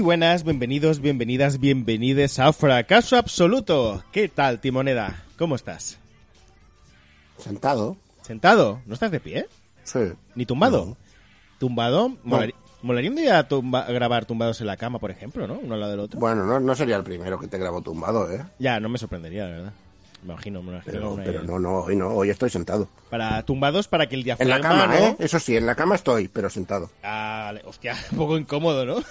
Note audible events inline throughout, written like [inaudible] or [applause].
Muy buenas, bienvenidos, bienvenidas, bienvenides a Fracaso Absoluto. ¿Qué tal, Timoneda? ¿Cómo estás? Sentado. ¿Sentado? ¿No estás de pie? Sí. ¿Ni tumbado? No. ¿Tumbado? Molaría, molaría un día tumba- grabar tumbados en la cama, por ejemplo, ¿no? Uno al lado del otro. Bueno, no, no sería el primero que te grabo tumbado, ¿eh? Ya, no me sorprendería, la verdad. Me imagino, me imagino. Pero, una- pero no, no, hoy no, hoy estoy sentado. Para tumbados para que el En diafragma... la cama, ¿no? ¿eh? Eso sí, en la cama estoy, pero sentado. Ah, hostia, [laughs] un poco incómodo, ¿no?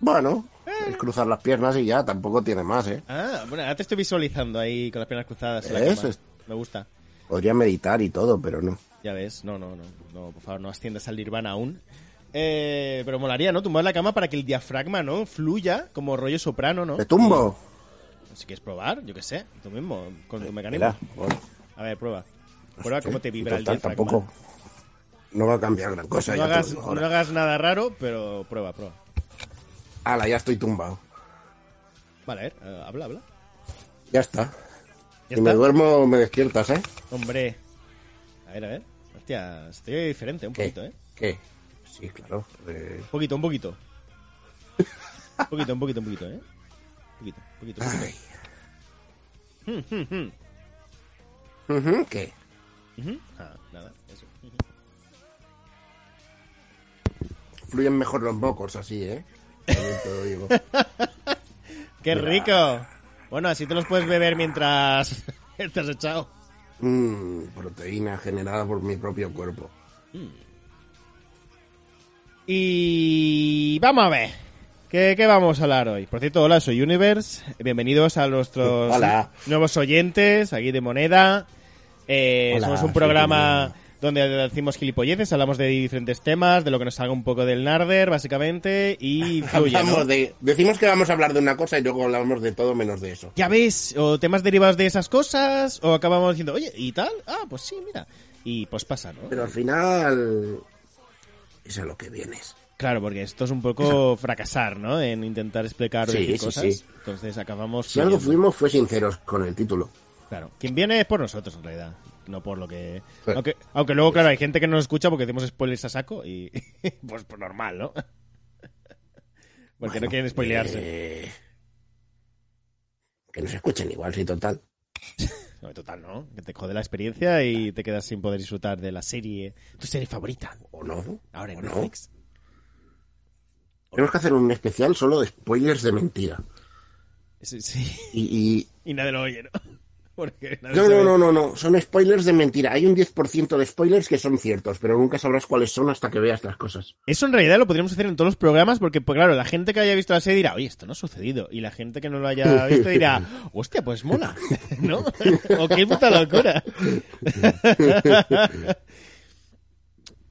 Bueno, es cruzar las piernas y ya, tampoco tiene más, ¿eh? Ah, bueno, ahora te estoy visualizando ahí con las piernas cruzadas en cama. Es- Me gusta. Podría meditar y todo, pero no. Ya ves, no, no, no, no, por favor, no asciendas al nirvana aún. Eh, pero molaría, ¿no? Tumbar la cama para que el diafragma, ¿no? Fluya como rollo soprano, ¿no? ¿Te tumbo? Si quieres probar, yo qué sé, tú mismo, con tu mecanismo. Mira, bueno, A ver, prueba. Prueba cómo te vibra el diafragma. tampoco. No va a cambiar gran cosa. No ya hagas, no hagas nada raro, pero prueba, prueba. Ala, ya estoy tumbado. Vale, a ver, eh, habla, habla. Ya está. ¿Ya si me duermo, me despiertas, ¿eh? Hombre. A ver, a ver. Hostia, estoy diferente un ¿Qué? poquito, ¿eh? ¿Qué? Sí, claro. eh, Un poquito, un poquito. Un poquito, un poquito, un poquito, ¿eh? Un poquito, un poquito, un poquito. ay. Ujú, ¿Qué? Ujú. Ah, nada, eso. Fluyen mejor los mocos así, ¿eh? También te lo digo. [laughs] ¡Qué rico! Bueno, así te los puedes beber mientras [laughs] te has echado. Mm, proteína generada por mi propio cuerpo. Y vamos a ver. ¿Qué, qué vamos a hablar hoy? Por cierto, hola, soy Universe. Bienvenidos a nuestros Hola. nuevos oyentes aquí de Moneda. Eh, Hola, somos un programa. Donde decimos gilipolleces, hablamos de diferentes temas, de lo que nos haga un poco del narder, básicamente, y [laughs] fluye, de, decimos que vamos a hablar de una cosa y luego hablamos de todo menos de eso. Ya ves, o temas derivados de esas cosas, o acabamos diciendo, oye, ¿y tal? Ah, pues sí, mira. Y pues pasa, ¿no? Pero al final es a lo que vienes. Claro, porque esto es un poco fracasar, ¿no? En intentar explicar Sí, sí, cosas. sí. Entonces acabamos. Si algo fuimos fue sinceros con el título. Claro. Quien viene es por nosotros, en realidad. No por lo que. Sí. Aunque, aunque luego, claro, hay gente que no nos escucha porque decimos spoilers a saco y. [laughs] pues, pues normal, ¿no? [laughs] porque no quieren spoilearse. eh, que nos escuchen igual, sí, total. [laughs] No, total, ¿no? Que te jode la experiencia y te quedas sin poder disfrutar de la serie. Tu serie favorita. ¿O no? Ahora en ¿O no? Netflix. Tenemos que hacer un especial solo de spoilers de mentira. Sí, sí. Y, y- Y nadie lo oye, ¿no? Porque No, no, no, no, no, son spoilers de mentira. Hay un 10% de spoilers que son ciertos, pero nunca sabrás cuáles son hasta que veas las cosas. Eso en realidad lo podríamos hacer en todos los programas porque, pues claro, la gente que haya visto la serie dirá, oye, esto no ha sucedido. Y la gente que no lo haya [laughs] visto dirá, hostia, pues mola, [laughs] ¿no? o qué puta locura. [laughs]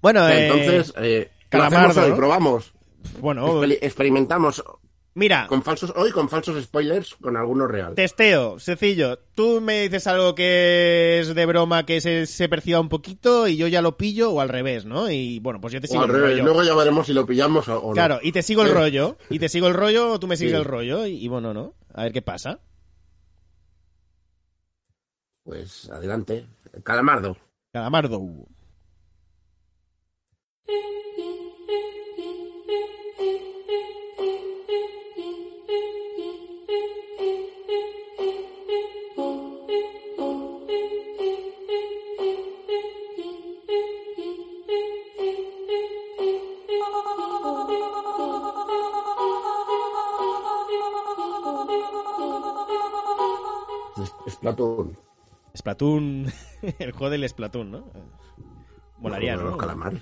bueno, eh, Entonces, eh, hoy, ¿no? probamos. bueno, Experi- experimentamos mira, con falsos, hoy con falsos spoilers, con alguno real. testeo, sencillo. Tú me dices algo que es de broma, que se, se perciba un poquito y yo ya lo pillo o al revés, ¿no? Y bueno, pues yo te O sigo al el revés, rollo. luego ya veremos si lo pillamos o, o no. Claro, y te sigo el Eh, rollo, y te sigo el rollo, o tú me sigues Sí. el rollo, y, y bueno, ¿no? A ver qué pasa. Pues adelante. Calamardo. Calamardo. [laughs] Splatoon. Splatoon. [laughs] el juego del Splatoon, ¿no? Molaría, Los ¿no? calamares.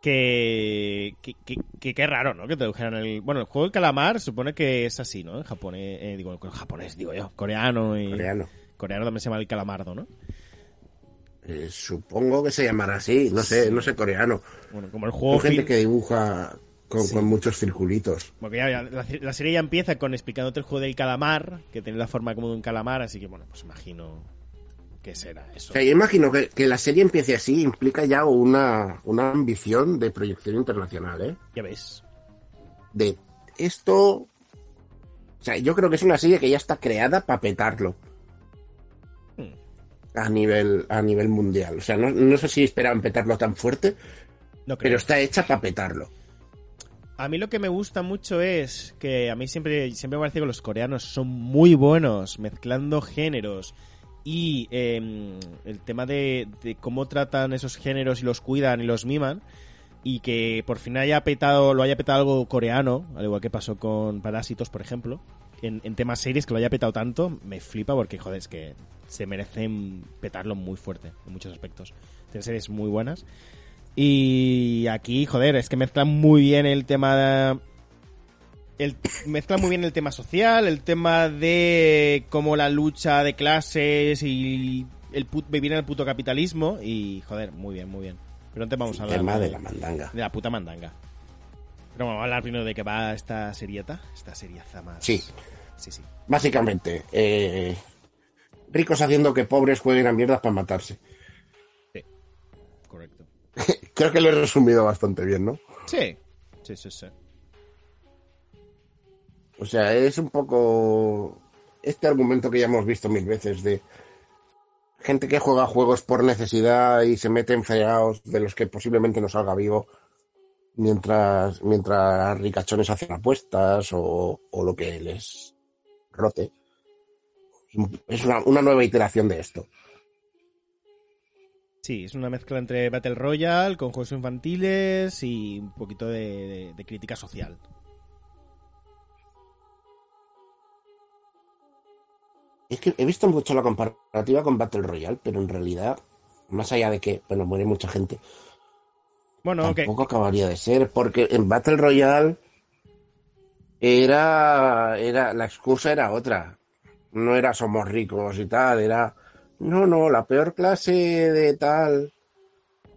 Que, que, que, que- raro, ¿no? Que te dijeran el... Bueno, el juego del calamar supone que es así, ¿no? En japonés, eh, digo, en japonés, digo yo, coreano y... Coreano. Coreano también se llama el calamardo, ¿no? Eh, supongo que se llamará así. No sé, no sé coreano. Bueno, como el Hay juego... gente fin- que dibuja con, con muchos circulitos. Porque ya, ya, la, la serie ya empieza con explicándote el juego del calamar, que tiene la forma como de un calamar, así que bueno, pues imagino que será eso. O sea, yo imagino que, que la serie empiece así implica ya una, una ambición de proyección internacional, ¿eh? Ya ves. De esto... O sea, yo creo que es una serie que ya está creada para petarlo. Hmm. A nivel, a nivel mundial. O sea, no, no sé si esperaban petarlo tan fuerte, No pero está hecha para petarlo. A mí lo que me gusta mucho es que a mí siempre, siempre me parece que los coreanos son muy buenos mezclando géneros y eh, el tema de, de cómo tratan esos géneros y los cuidan y los miman y que por fin haya petado, lo haya petado algo coreano, al igual que pasó con Parásitos, por ejemplo, en, en temas series que lo haya petado tanto, me flipa porque, joder, es que se merecen petarlo muy fuerte en muchos aspectos. Tienen series muy buenas. Y aquí, joder, es que mezclan muy bien el tema. El, mezclan muy bien el tema social, el tema de cómo la lucha de clases y el put- vivir en el puto capitalismo. Y, joder, muy bien, muy bien. Pero te vamos a El hablar tema de, de la mandanga. de la puta mandanga. Pero vamos a hablar primero de que va esta serieta. Esta seriaza más. Sí. Sí, sí. Básicamente, eh, ricos haciendo que pobres jueguen a mierdas para matarse. [laughs] Creo que lo he resumido bastante bien, ¿no? Sí. Sí, sí, sí. O sea, es un poco este argumento que ya hemos visto mil veces de gente que juega juegos por necesidad y se mete en fregados de los que posiblemente no salga vivo mientras, mientras ricachones hacen apuestas o, o lo que les rote. Es una, una nueva iteración de esto. Sí, es una mezcla entre Battle Royale con juegos infantiles y un poquito de, de- de crítica social. Es que he visto mucho la comparativa con Battle Royale, pero en realidad, más allá de que, bueno, muere mucha gente, Bueno, tampoco acabaría de ser, porque en Battle Royale era, era, la excusa era otra. No era somos ricos y tal, era, no, no, la peor clase de tal.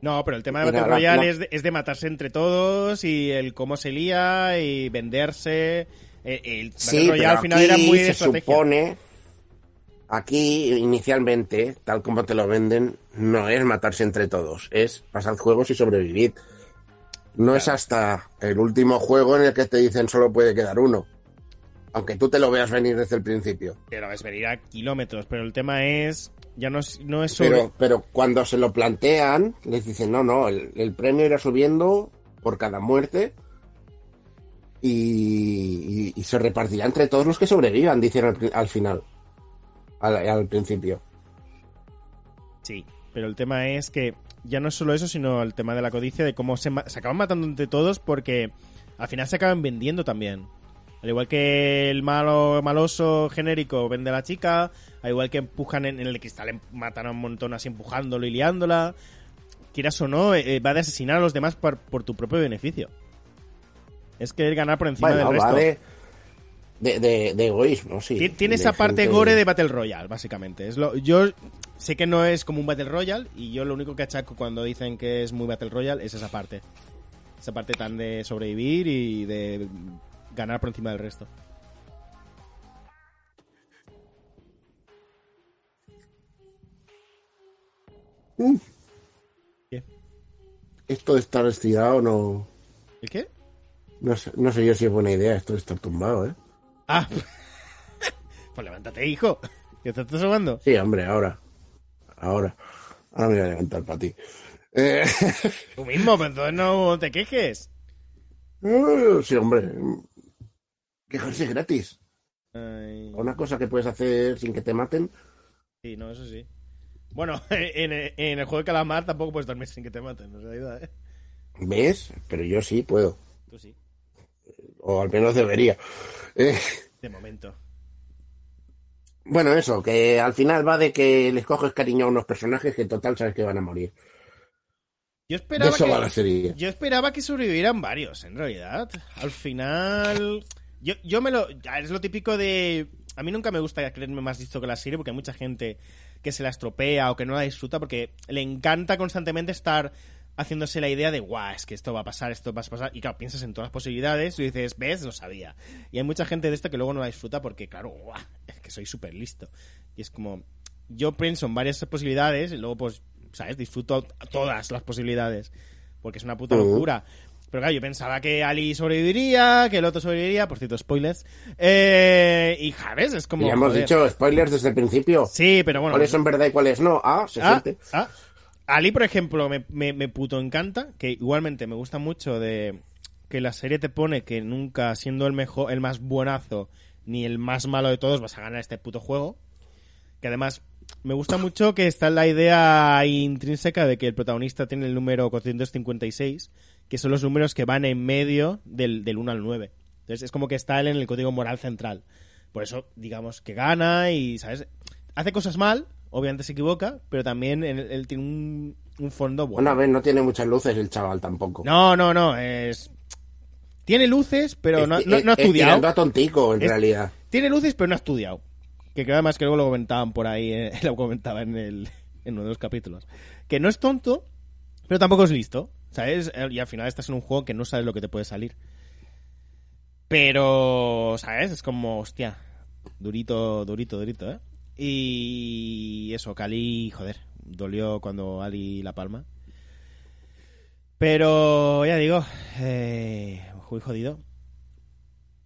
no, pero el tema de Battle Royale es, de, es de matarse entre todos y el cómo se lía y venderse. Eh, El, Battle Sí, Royale pero al final aquí era muy de se estrategia. supone, aquí inicialmente, tal como te lo venden, no es matarse entre todos, es pasar juegos y sobrevivir. No es hasta el último juego en el que te dicen solo puede quedar uno. Aunque tú te lo veas venir desde el principio. Pero es venir a kilómetros. Pero el tema es. Ya no es, no es sobre. Pero, pero cuando se lo plantean, les dicen, no, no, el, el premio irá subiendo por cada muerte y, y- y se repartirá entre todos los que sobrevivan, dicen al, final, al, al principio. Sí, pero el tema es que ya no es solo eso, sino el tema de la codicia, de cómo se, se acaban matando entre todos porque al final se acaban vendiendo también. Al igual que el malo maloso genérico vende a la chica, al igual que empujan en, en el cristal, em- matan a un montón así empujándolo y liándola. Quieras o no, eh, va de asesinar a los demás por, por tu propio beneficio. Es querer ganar por encima Bueno, del resto. de, de, de- de egoísmo, sí. Tien- Tiene esa parte gente- gore de Battle Royale, básicamente. Es lo, yo sé que no es como un Battle Royale y yo lo único que achaco cuando dicen que es muy Battle Royale es esa parte. Esa parte tan de sobrevivir y de ganar por encima del resto. ¿Qué? Esto de estar estirado no, ¿El qué? no, sé, no sé yo si es buena idea esto de estar tumbado, ¿eh? Ah. [laughs] pues levántate, hijo. ¿Que te estás ahogando? Sí, hombre, ahora. Ahora. Ahora me voy a levantar para ti. Eh, [laughs] Tú mismo, pero entonces no te quejes. eh, sí, hombre. Quejarse es gratis. Ay, Una cosa que puedes hacer sin que te maten. sí, no, eso sí. Bueno, [laughs] en, en el juego de calamar tampoco puedes dormir sin que te maten, en realidad, ¿eh? ¿Ves? Pero yo sí puedo. Tú sí, O al menos debería. Eh, de momento. bueno, eso, que al final va de que les coges cariño a unos personajes que en total sabes que van a morir. Yo De esperaba eso que... va la serie. Yo esperaba que sobrevivieran varios, en realidad. Al final. Yo, yo me lo. Es lo típico de. A mí nunca me gusta creerme más listo que la serie porque hay mucha gente que se la estropea o que no la disfruta porque le encanta constantemente estar haciéndose la idea de, guau, es que esto va a pasar, esto va a pasar. Y claro, piensas en todas las posibilidades y dices, ves, lo sabía. Y hay mucha gente de esta que luego no la disfruta porque, claro, guau, es que soy súper listo. Y es como. Yo pienso en varias posibilidades y luego, pues, ¿sabes? Disfruto todas las posibilidades. Porque es una puta locura. Pero claro, yo pensaba que Ali sobreviviría, que el otro sobreviviría, por cierto, spoilers. Eh, y, ¿sabes? Es como. ya hemos joder. dicho spoilers desde el principio. Sí, pero bueno. ¿Cuáles son verdad y cuáles no? Ah, se Ah, siente. ah. Ali, por ejemplo, me, me, me puto encanta, que igualmente me gusta mucho de que la serie te pone que nunca siendo el mejor, el más buenazo, ni el más malo de todos vas a ganar este puto juego. Que además me gusta mucho que está la idea intrínseca de que el protagonista tiene el número 456, que son los números que van en medio del, del 1 al 9. Entonces es como que está él en el código moral central. Por eso, digamos, que gana y, ¿sabes? Hace cosas mal, obviamente se equivoca, pero también él, él tiene un, un fondo bueno. Bueno, a ver, no tiene muchas luces el chaval tampoco. No, no, no, es... Tiene luces, pero no, Es- no- no ha es- estudiado. a tontico, en Es- realidad. Tiene luces, pero no ha estudiado. Que creo además que luego lo comentaban por ahí, eh, [laughs] lo comentaba en, el, en uno de los capítulos. Que no es tonto, pero tampoco es listo. ¿Sabes? Eh, Y al final estás en un juego que no sabes lo que te puede salir. Pero, ¿sabes? Es como, hostia, durito, durito, durito, ¿eh? Y eso, Cali, joder, dolió cuando Ali la palma. Pero, ya digo, eh, muy jodido.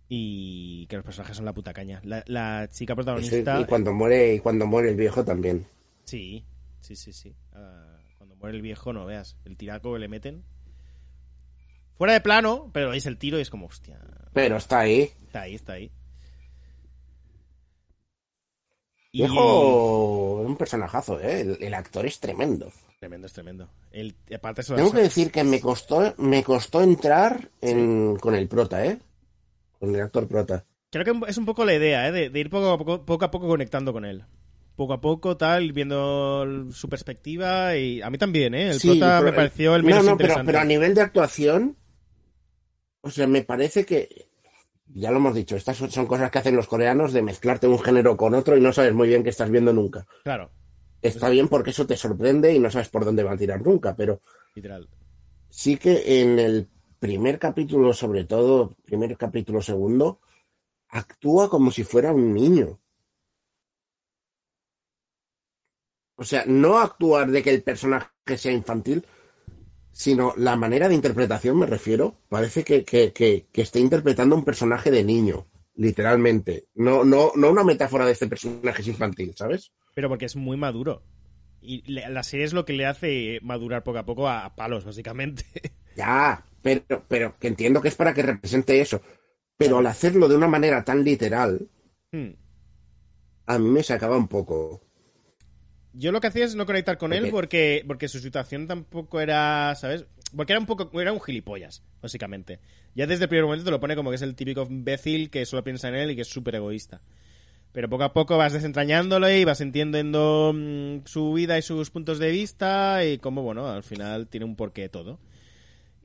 Y que los personajes son la puta caña. La, la chica protagonista... y cuando muere, y cuando muere el viejo también. Sí, sí, sí, sí. Ah, muere el viejo, no veas. El tiraco que le meten. Fuera de plano, pero veis el tiro y es como, hostia. Pero está ahí. Está ahí, está ahí. Y- Viejo, un personajazo, ¿eh? El, el actor es tremendo. Tremendo, es tremendo. El, aparte eso Tengo que decir que me costó, me costó entrar en, con el prota, ¿eh? Con el actor prota. Creo que es un poco la idea, ¿eh? De, de ir poco a poco, poco a poco conectando con él. Poco a poco, tal, viendo su perspectiva y a mí también, ¿eh? El Sí, prota me pareció el No, menos no, pero, interesante. pero a nivel de actuación, o sea, me parece que, ya lo hemos dicho, estas son, son cosas que hacen los coreanos de mezclarte un género con otro y no sabes muy bien qué estás viendo nunca. Claro, Está bien porque eso te sorprende y no sabes por dónde va a tirar nunca, pero literal. sí que en el primer capítulo, sobre todo, primer capítulo segundo, actúa como si fuera un niño. O sea, no actuar de que el personaje sea infantil, sino la manera de interpretación, me refiero. Parece que, que, que, que esté interpretando un personaje de niño, literalmente. No, no, no una metáfora de este personaje es infantil, ¿sabes? Pero porque es muy maduro. Y la serie es lo que le hace madurar poco a poco a, a palos, básicamente. [laughs] Ya, pero, pero que entiendo que es para que represente eso. Pero al hacerlo de una manera tan literal, Hmm. a mí me sacaba un poco. Yo lo que hacía es no conectar con él porque, porque su situación tampoco era, ¿sabes? Porque era un poco, era un gilipollas, básicamente. Ya desde el primer momento te lo pone como que es el típico imbécil que solo piensa en él y que es súper egoísta. Pero poco a poco vas desentrañándolo y vas entendiendo mm, su vida y sus puntos de vista y cómo, bueno, al final tiene un porqué todo.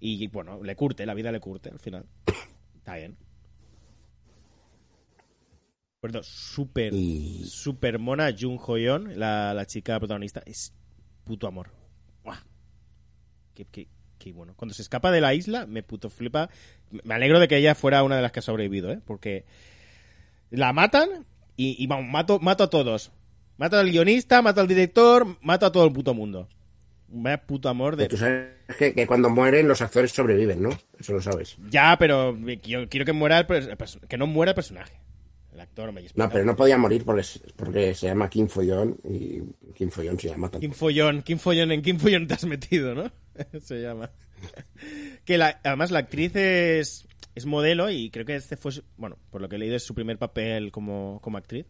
Y bueno, le curte, la vida le curte al final. [coughs] Está bien. Recuerdo, súper, Y- súper mona Jung Hoyeon, la, la chica protagonista. Es puto amor. ¡Buah! Qué, qué- qué bueno. Cuando se escapa de la isla, me puto flipa. Me alegro de que ella fuera una de las que ha sobrevivido, ¿eh? Porque la matan y, y vamos, mato, mato a todos. Mato al guionista, mato al director, mato a todo el puto mundo. Vaya puto amor de... Tú sabes que, que cuando mueren los actores sobreviven, ¿no? Eso lo sabes. Ya, pero yo quiero que muera el que no muera el personaje. No pero no podía morir porque, porque se llama Kim Follón y Kim Follón se llama tanto. Kim Follón, Kim Follón, ¿en Kim Follón te has metido, no? [laughs] Se llama. que la- además la actriz es, es modelo y creo que este fue, bueno, por lo que he leído es su primer papel como, como actriz.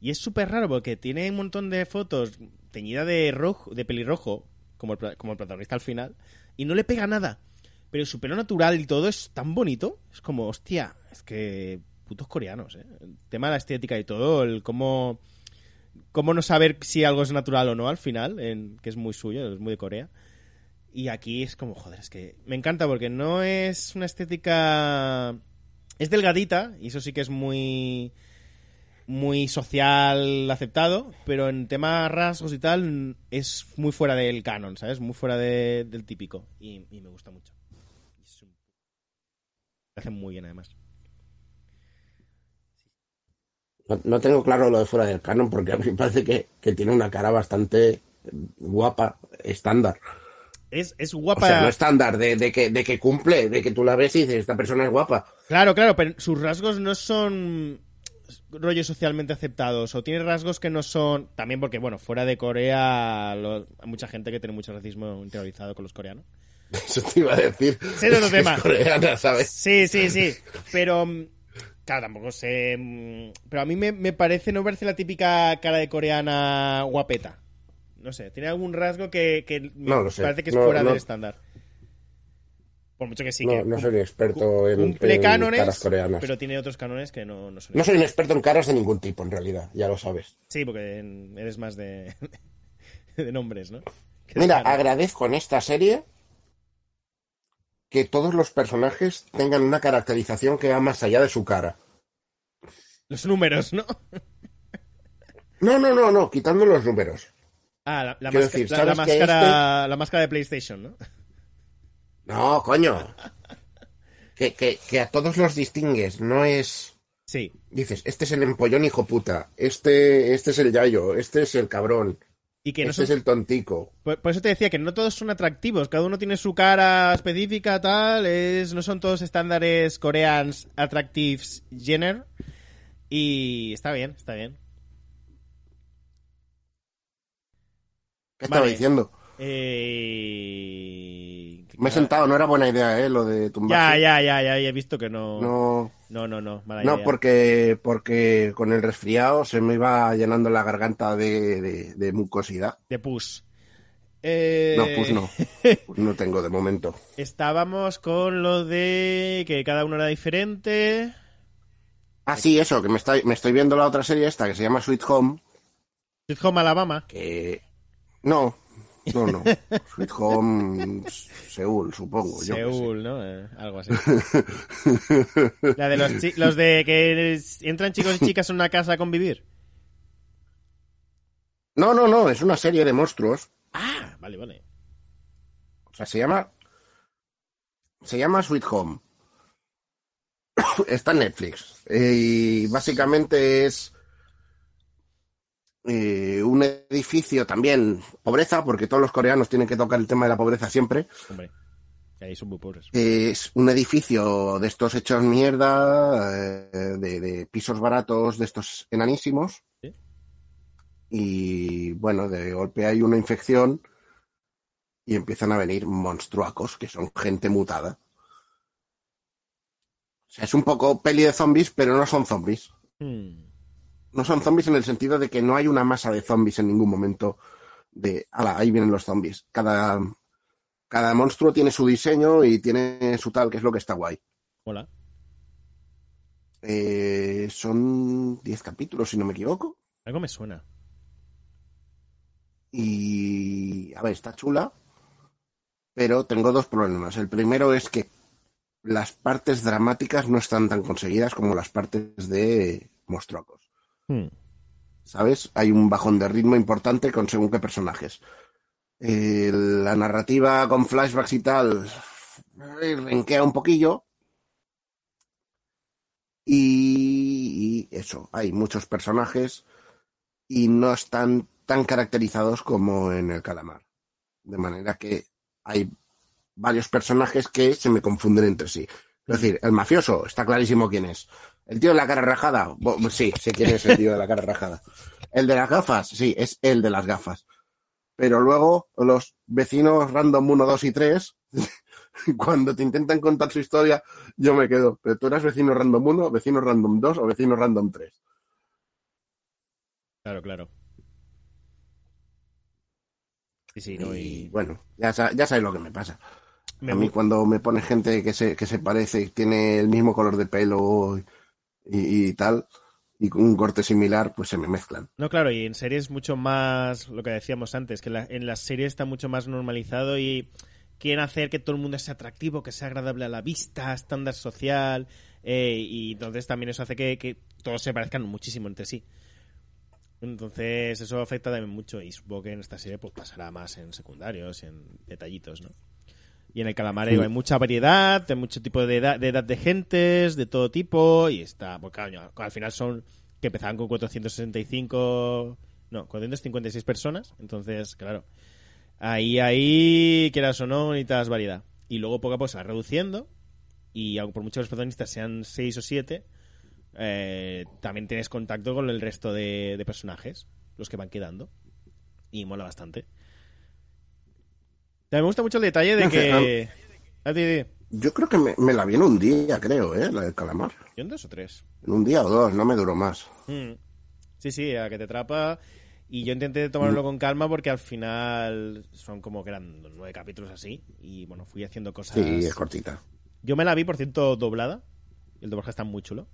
Y es súper raro porque tiene un montón de fotos teñida de rojo, de pelirrojo, como el, como el protagonista al final, y no le pega nada. Pero su pelo natural y todo es tan bonito. Es como, hostia, es que putos coreanos, ¿eh? El tema de la estética y todo, el cómo cómo no saber si algo es natural o no al final, en, que es muy suyo, es muy de Corea. Y aquí es como, joder, es que me encanta porque no es una estética... Es delgadita, y eso sí que es muy muy social aceptado, pero en tema rasgos y tal es muy fuera del canon, ¿sabes? Muy fuera de- del típico. Y, y me gusta mucho. Lo hacen muy bien, además. No, no tengo claro lo de fuera del canon porque a mí me parece que, que tiene una cara bastante guapa, estándar. Es, es O guapa. sea, no estándar, de, de que, de que cumple, de que tú la ves y dices, esta persona es guapa. Claro, claro, pero sus rasgos no son rollos socialmente aceptados o tiene rasgos que no son también porque bueno fuera de Corea lo- hay mucha gente que tiene mucho racismo interiorizado con los coreanos [laughs] Eso te iba a decir. Sí, no, no, Es tema. coreana, ¿sabes? sí sí sí pero mm, claro tampoco sé mm, pero a mí me, me parece no me parece la típica cara de coreana guapeta no sé tiene algún rasgo que, No parece que es No, fuera no. del estándar por mucho que sí No, que no soy un experto en, cumple en cánones caras coreanas. pero tiene otros cánones que no, no son No soy un experto en caras de ningún tipo, en realidad, ya lo sabes. Sí, porque eres más de, [laughs] de nombres, ¿no? Que Mira, agradezco en esta serie que todos los personajes tengan una caracterización que va más allá de su cara. Los números, ¿no? No, no, no, no, quitando los números. Ah, la, decir, la- la ¿sabes que máscara, la máscara de PlayStation, ¿no? No, coño. Que, que, que a todos los distingues, no es... Sí. Dices, este es el empollón hijo puta, este, este es el yayo, este es el cabrón, Y que no este son- es el tontico. por, por eso te decía que no todos son atractivos, cada uno tiene su cara específica, tal, es, no son todos estándares coreans attractives Jenner. Y está bien, está bien. ¿Qué estaba Vale. diciendo? Eh... Me he sentado, no era buena idea, ¿eh? Lo de Ya, tumbar. ya, ya, ya, ya he visto que no. No, No, no, no, mala no idea. porque, porque con el resfriado se me iba llenando la garganta de, de, de mucosidad. De pus. Eh, No, [laughs] pues no. Pues no tengo de momento. Estábamos con lo de que cada uno era diferente. Ah, sí, eso, que me estoy, me estoy viendo la otra serie esta que se llama Sweet Home, Sweet Home Alabama. que... No, no, no. Sweet Home Seúl, supongo. yo. Seúl, ¿no? Eh, algo así. [laughs] La de los, los de que entran chicos y chicas en una casa a convivir. No, no, no, es una serie de monstruos. Ah, vale, vale. O sea, se llama. Se llama Sweet Home. [coughs] Está en Netflix. Eh, y básicamente es. Eh, un edificio también. Pobreza, porque todos los coreanos tienen que tocar el tema de la pobreza siempre. Hombre. Ahí son muy pobres. Es un edificio de estos hechos mierda, eh, de, de pisos baratos, de estos enanísimos. Sí. Y bueno, de golpe hay una infección y empiezan a venir monstruacos, que son gente mutada. O sea, es un poco peli de zombies, pero no son zombies. Hmm. No son zombies en el sentido de que no hay una masa de zombies en ningún momento de, ala, ahí vienen los zombies. Cada, cada monstruo tiene su diseño y tiene su tal, que es lo que está guay. Hola. Eh, son 10 capítulos, si no me equivoco. Algo me suena. Y, a ver, está chula, pero tengo dos problemas. El primero es que las partes dramáticas no están tan conseguidas como las partes de monstruacos. Hmm. ¿Sabes? Hay un bajón de ritmo importante con según qué personajes. La narrativa con flashbacks y tal eh, renquea un poquillo. Y, y eso, hay muchos personajes y no están tan caracterizados como en el calamar. De manera que hay varios personajes que se me confunden entre sí. Es decir, el mafioso, está clarísimo quién es. El tío de la cara rajada. Sí, sé quién es el tío de la cara rajada. El de las gafas, sí, es el de las gafas. Pero luego los vecinos random 1, 2 y 3, [laughs] cuando te intentan contar su historia, yo me quedo. Pero tú eras vecino random 1, vecino random 2 o vecino random 3. Claro, claro. Sí, sí, no, Y y bueno, ya, ya sabes lo que me pasa. me a mí cuando me pone gente que se, que se parece y tiene el mismo color de pelo y, tal, y con un corte similar, pues se me mezclan. No, claro, y en series mucho más, lo que decíamos antes, que en las series está mucho más normalizado y quieren hacer que todo el mundo sea atractivo, que sea agradable a la vista, estándar social, eh, y entonces también eso hace que todos se parezcan muchísimo entre sí. Entonces eso afecta también mucho y supongo que en esta serie pues pasará más en secundarios y en detallitos, ¿no? Y en el calamar Sí. hay mucha variedad, hay mucho tipo de edad, de edad de gentes, de todo tipo, y está, pues claro, al final son que empezaban con 465, no, 456 personas, entonces, claro, ahí, ahí, quieras o no, necesitas variedad. Y luego poco a poco se va reduciendo, y aunque por muchos los protagonistas sean 6 o 7, eh, también tienes contacto con el resto de, de personajes, los que van quedando, y mola bastante. Me gusta mucho el detalle de No [laughs] que... Ah, di. Yo creo que me, me la vi en un día, creo, ¿eh? La del calamar. ¿Yo en dos o tres? En un día o dos, no me duró más. Mm. Sí, sí, a que te atrapa. Y yo intenté tomarlo con calma porque al final son como que eran nueve capítulos así. Y bueno, fui haciendo cosas. Sí, es cortita. Yo me la vi, por cierto, doblada. El doblaje está muy chulo.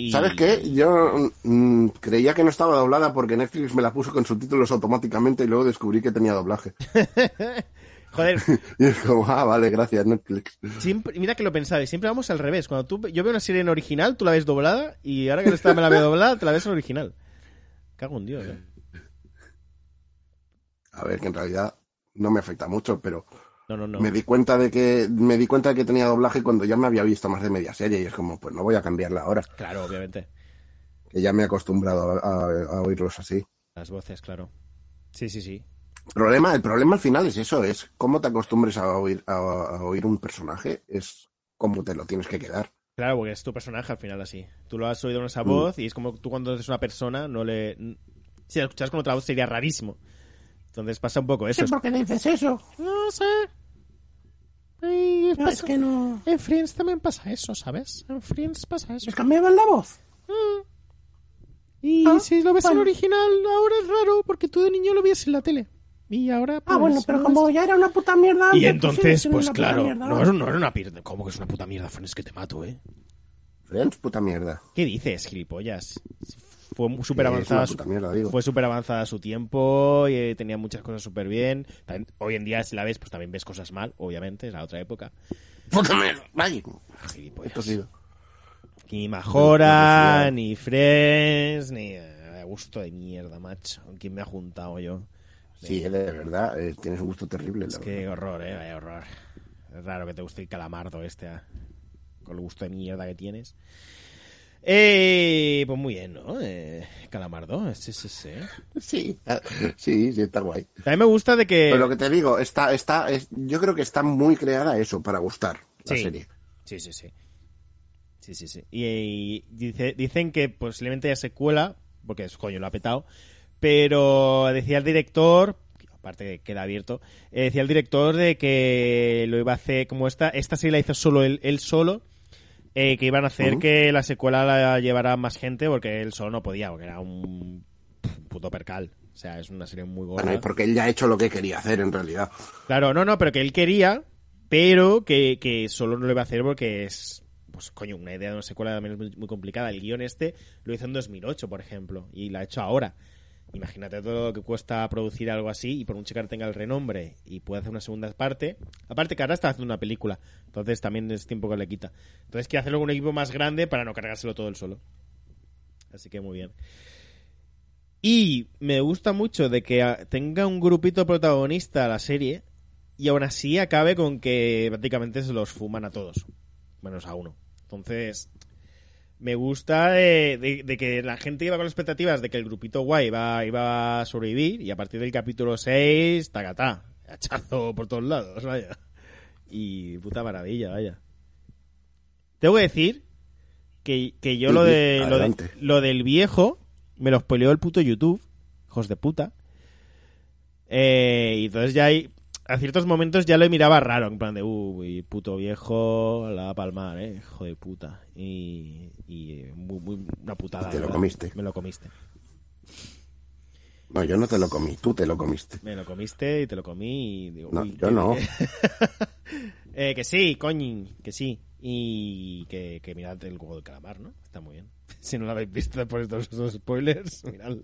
Y- ¿Sabes qué? Yo mm, creía que no estaba doblada porque Netflix me la puso con subtítulos automáticamente y luego descubrí que tenía doblaje. [laughs] Joder, [laughs] Y es como, ah, vale, gracias, Netflix. siempre, mira que lo pensaba, siempre vamos al revés. Cuando tú, yo veo una serie en original, tú la ves doblada, y ahora que esta me la veo doblada, te la ves en original. Cago en Dios, eh. A ver, que en realidad no me afecta mucho, pero No, no, no. me di cuenta de que me di cuenta de que tenía doblaje cuando ya me había visto más de media serie y es como, pues no voy a cambiarla ahora, Claro, obviamente. que ya me he acostumbrado a, a- a oírlos así. Las voces, claro. Sí, sí, sí. Problema, el problema al final es eso, es cómo te acostumbres a oír, a, a oír un personaje, es cómo te lo tienes que quedar. Claro, porque es tu personaje al final así. Tú lo has oído en esa Mm. voz y es como tú cuando eres una persona no le... Si la escuchas con otra voz sería rarísimo. Entonces pasa un poco eso. Es- ¿Por qué dices eso? No sé. No, es que no... En Friends también pasa eso, ¿sabes? En Friends pasa eso. ¿Les cambiaban la voz? Y Ah, si lo ves en bueno. original, ahora es raro porque tú de niño lo veías en la tele. Y ahora... Ah, pues, bueno, pero no como ya era una puta mierda... Y antes, entonces, pues claro, mierda no, no era una mierda. ¿Cómo que es una puta mierda, Friends? Que te mato, ¿eh? Friends, puta mierda. ¿Qué dices, gilipollas? Fue súper avanzada. su-. Fue súper avanzada a su tiempo y eh, tenía muchas cosas súper bien. También- hoy en día, si la ves, pues también ves cosas mal, obviamente, es la otra época. Vaya. Esto sido. Ni Majora, ni Friends, ni... eh, gusto de mierda, macho. ¿Con quién me ha juntado yo? Sí, de verdad, eh, tienes un gusto terrible. la Es verdad. que horror, eh, vaya horror. Es raro que te guste el calamardo este, ah, con el gusto de mierda que tienes. Eh, pues muy bien, ¿no? Eh, calamardo, sí, sí, sí. Sí, [laughs] sí, sí, está guay. También me gusta de que... Pero lo que te digo, está, está, es- yo creo que está muy creada eso, para gustar la Sí. serie. Sí, sí, sí. Sí, sí, sí. Y, y dice, dicen que posiblemente haya secuela, porque es coño, lo ha petado. Pero decía el director, aparte que queda abierto, eh, decía el director de que lo iba a hacer como esta, esta serie la hizo solo él, él solo, eh, que iban a hacer que la secuela la llevara más gente porque él solo no podía, porque era un puto percal. O sea, es una serie muy gorda. Bueno, y porque él ya ha hecho lo que quería hacer en realidad. Claro, no, no, pero que él quería, pero que, que solo no lo iba a hacer porque es, pues coño, una idea de una secuela también es muy, muy complicada. El guion este lo hizo en 2008, por ejemplo, y la ha hecho ahora. Imagínate todo lo que cuesta producir algo así y por mucho que tenga el renombre y pueda hacer una segunda parte. Aparte que ahora está haciendo una película, entonces también es tiempo que le quita. Entonces quiere hacerlo con un equipo más grande para no cargárselo todo él solo. Así que muy bien. Y me gusta mucho de que tenga un grupito protagonista la serie y aún así acabe con que prácticamente se los fuman a todos, menos a uno. Entonces, me gusta de, de- de que la gente iba con las expectativas de que el grupito guay iba, iba a sobrevivir y a partir del capítulo 6, tacatá, hachazo por todos lados, vaya. Y puta maravilla, vaya. Tengo que decir que, que yo lo, de, lo, de- adelante. lo del viejo me lo spoileó el puto YouTube, hijos de puta. Eh, y entonces ya hay, a ciertos momentos ya lo miraba raro, en plan de, uy, puto viejo, la va a palmar, eh, hijo de puta. Y, y muy, muy- una putada. Y te lo ¿verdad? comiste. Me lo comiste. No, yo no te lo comí, tú te lo comiste. Me lo comiste y te lo comí y digo, No, uy, yo que- no. [laughs] Eh, que sí, coño, que sí. Y que, que mirad el juego del calamar, ¿no? Está muy bien. [laughs] Si no lo habéis visto después de todos esos spoilers, [laughs] miradlo.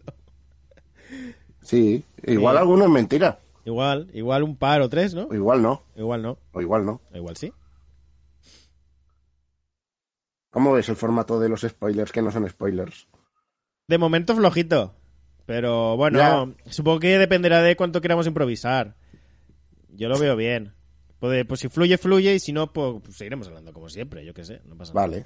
Sí, igual Sí. alguno es mentira, Igual, igual un par o tres, ¿no? o igual no, Igual no, o igual no. o igual sí. ¿Cómo ves el formato de los spoilers que no son spoilers? De momento flojito. Pero bueno, supongo que dependerá de cuánto queramos improvisar. Yo lo veo bien. Puede- pues si fluye, fluye. Y si no, pues, pues seguiremos hablando como siempre. Yo qué sé, no pasa nada. Vale,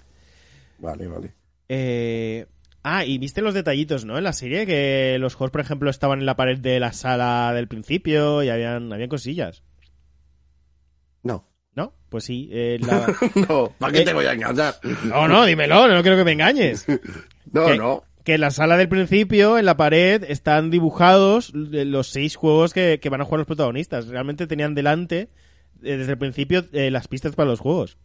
vale, vale. Eh, Ah, y viste los detallitos, ¿no? En la serie, que los juegos, por ejemplo, estaban en la pared de la sala del principio y habían, habían cosillas. No, ¿No? Pues sí. eh, la- [laughs] no, ¿para qué Eh. te voy a engañar? No, no, dímelo, no quiero que me engañes. No, [laughs] no. Que en la sala del principio, en la pared, están dibujados los seis juegos que, que van a jugar los protagonistas. Realmente tenían delante, eh, desde el principio, eh, las pistas para los juegos.